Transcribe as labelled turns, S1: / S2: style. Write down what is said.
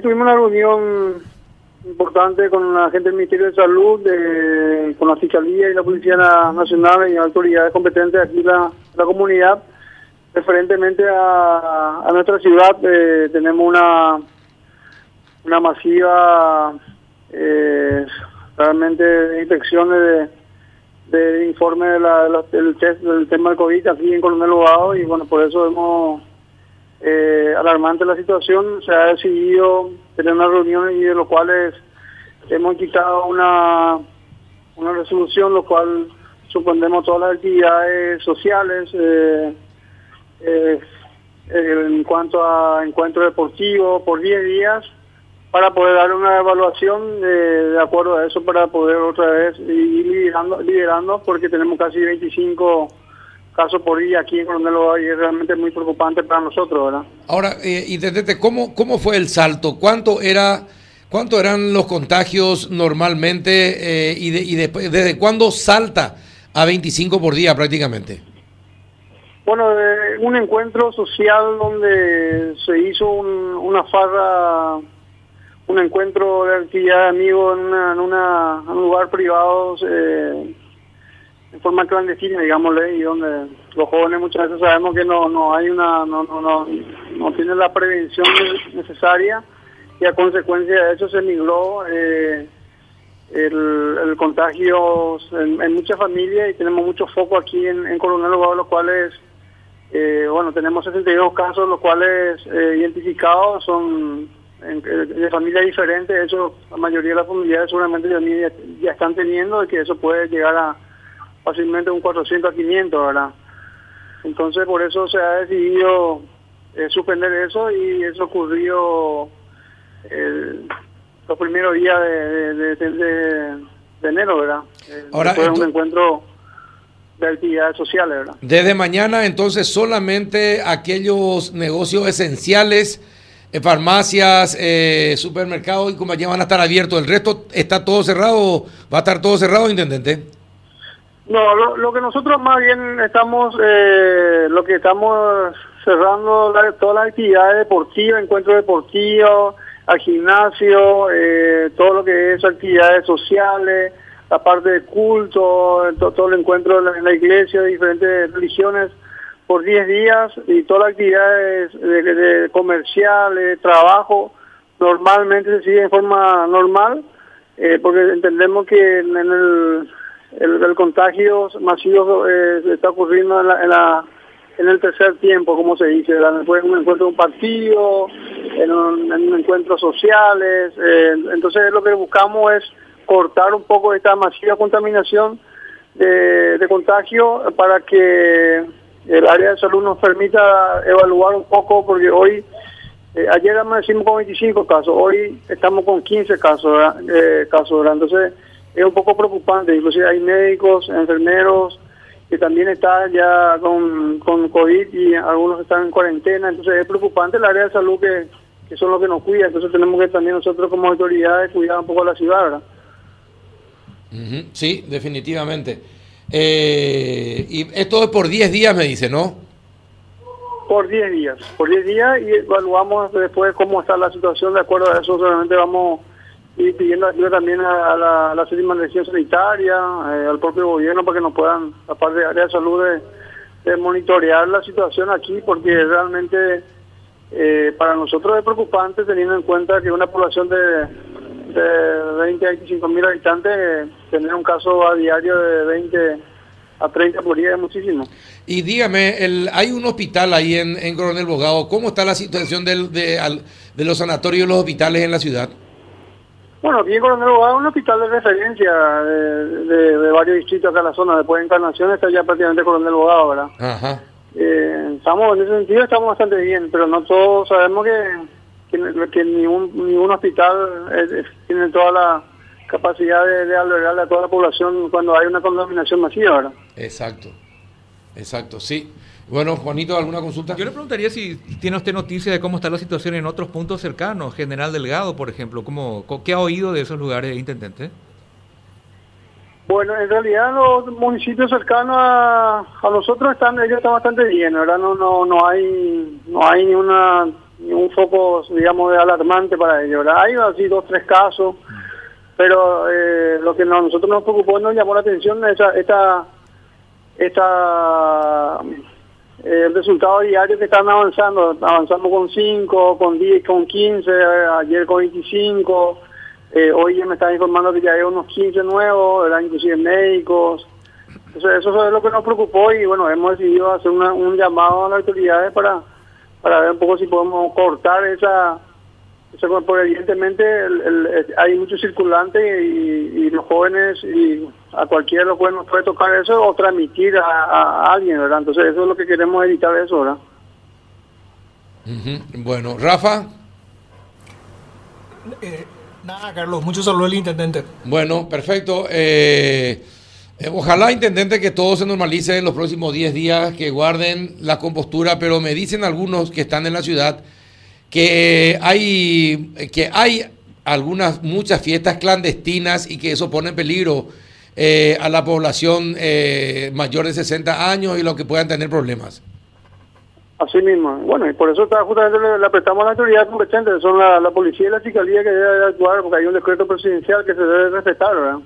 S1: tuvimos una reunión importante con la gente del Ministerio de Salud, de, con la Fiscalía y la Policía Nacional y autoridades competentes aquí en la, la comunidad. Referentemente a, a nuestra ciudad, eh, tenemos una, una masiva eh, realmente de inspecciones de, de informe de la, de la- del, test, del tema del COVID aquí en Coronel Bogado y bueno, por eso hemos eh, alarmante la situación, se ha decidido tener una reunión y de lo cuales hemos quitado una, una resolución, lo cual suspendemos todas las actividades sociales eh, eh, en cuanto a encuentro deportivo por 10 días para poder dar una evaluación eh, de acuerdo a eso para poder otra vez ir liderando, liderando porque tenemos casi 25 casos por día aquí en Coronel y es realmente muy preocupante para nosotros, ¿verdad?
S2: Ahora, eh, intendente, ¿cómo, ¿cómo fue el salto? ¿Cuánto era, cuánto eran los contagios normalmente eh, y, de- y después- desde cuándo salta a 25 por día prácticamente?
S1: Bueno, eh, un encuentro social donde se hizo un- una farra, un encuentro de actividad de amigos en, una, en, una- en un lugar privado, eh, en forma clandestina, digámosle, y donde los jóvenes muchas veces sabemos que no, no hay una, no, no, no, no tienen la prevención necesaria y a consecuencia de eso se migró eh, el, el contagio en, muchas familias y tenemos mucho foco aquí en, en Coronel Bogado, los cuales eh, bueno, tenemos 62 casos, los cuales eh, identificados son en- de familias diferentes. Eso, la mayoría de las familias seguramente ya, ya están teniendo, y que eso puede llegar a fácilmente un 400 a 500, ¿verdad? Entonces, por eso se ha decidido eh, suspender eso y eso ocurrió el- los primeros días de, de, de- de- de enero, ¿verdad? Eh,
S2: Ahora,
S1: después de un encuentro de actividades sociales, ¿verdad?
S2: Desde mañana, entonces, solamente aquellos negocios esenciales, eh, farmacias, eh, supermercados y compañías van a estar abiertos. ¿El resto está todo cerrado? ¿Va a estar todo cerrado, intendente?
S1: No, lo, lo que nosotros más bien estamos, eh, lo que estamos cerrando todas las actividades deportivas, encuentros deportivos, al gimnasio, eh, todo lo que es actividades sociales, la parte de culto, to- todo, el encuentro en la, en la iglesia de diferentes religiones por 10 días y todas las actividades de, de comerciales, trabajo, normalmente se sigue en forma normal, eh, porque entendemos que en el, el, contagio masivo eh, está ocurriendo en, la, en, la- en el tercer tiempo, como se dice, de un encuentro de un partido, en, un, en encuentros sociales, eh, entonces lo que buscamos es cortar un poco esta masiva contaminación de, de contagio para que el área de salud nos permita evaluar un poco, porque hoy, eh, ayer amanecimos con 25 casos, hoy estamos con 15 casos. Eh, casos entonces es un poco preocupante, inclusive hay médicos, enfermeros, que también están ya con, con COVID y algunos están en cuarentena, entonces es preocupante el área de salud que, que son los que nos cuidan, entonces tenemos que también nosotros como autoridades cuidar un poco la ciudad, ¿verdad?
S2: Sí, definitivamente. Eh, y esto es por 10 días, me dice, ¿no?
S1: Por 10 días, por 10 días y evaluamos después cómo está la situación, de acuerdo a eso solamente vamos ir pidiendo ayuda también a, la, a la dirección sanitaria, eh, al propio gobierno para que nos puedan, aparte de área de salud, de, monitorear la situación aquí, porque realmente eh, para nosotros es preocupante teniendo en cuenta que una población de, de 20 a 25 mil habitantes, eh, tener un caso a diario de 20 a 30 por día es muchísimo.
S2: Y dígame, el, hay un hospital ahí en, en Coronel Bogado. ¿Cómo está la situación de, de los sanatorios y los hospitales en la ciudad?
S1: Bueno, aquí en Coronel Bogado es un hospital de referencia de, de- de varios distritos acá en la zona. Después de Encarnación está ya prácticamente Coronel Bogado, ¿verdad?
S2: Ajá.
S1: Eh, estamos, en ese sentido estamos bastante bien, pero no todos sabemos que, que, que ningún, ningún hospital eh, tiene toda la capacidad de, de albergar a toda la población cuando hay una contaminación masiva, ¿verdad?
S2: Exacto. Exacto, sí. Bueno, Juanito, ¿alguna consulta?
S3: Yo le preguntaría si tiene usted noticia de cómo está la situación en otros puntos cercanos, General Delgado, por ejemplo. ¿Cómo, ¿Qué ha oído de esos lugares, intendente?
S1: Bueno, en realidad los municipios cercanos a, a nosotros están, ellos están bastante bien, ¿verdad? No, no, no hay, no hay ninguna un foco, digamos, de alarmante para ellos. Hay así dos, tres casos, pero eh, lo que nosotros nos preocupó, nos llamó la atención esa, esta, esta el resultado diario que están avanzando, avanzamos con 5, con 10, con 15, ayer con 25, eh, hoy ya me están informando que ya hay unos 15 nuevos, eran inclusive médicos. Eso es lo que nos preocupó y bueno, hemos decidido hacer un llamado a las autoridades para, para ver un poco si podemos cortar esa... porque evidentemente hay muchos circulantes y, los jóvenes y a cualquiera lo puede, puede tocar eso o transmitir a, alguien, ¿verdad? Entonces eso es lo que queremos evitar eso, ¿verdad?
S2: Bueno, Rafa.
S4: Eh, Nada, Carlos, mucho saludos al intendente.
S2: Bueno, perfecto. Eh, eh, ojalá, intendente, que todo se normalice en los próximos 10 días, que guarden la compostura, pero me dicen algunos que están en la ciudad que hay, que hay algunas, muchas fiestas clandestinas y que eso pone en peligro eh, a la población mayor de 60 años y los que puedan tener problemas.
S1: Así mismo. Bueno, y por eso está, justamente le, prestamos a la autoridad competente, son la, policía y la fiscalía que debe actuar, porque hay un decreto presidencial que se debe respetar, ¿verdad?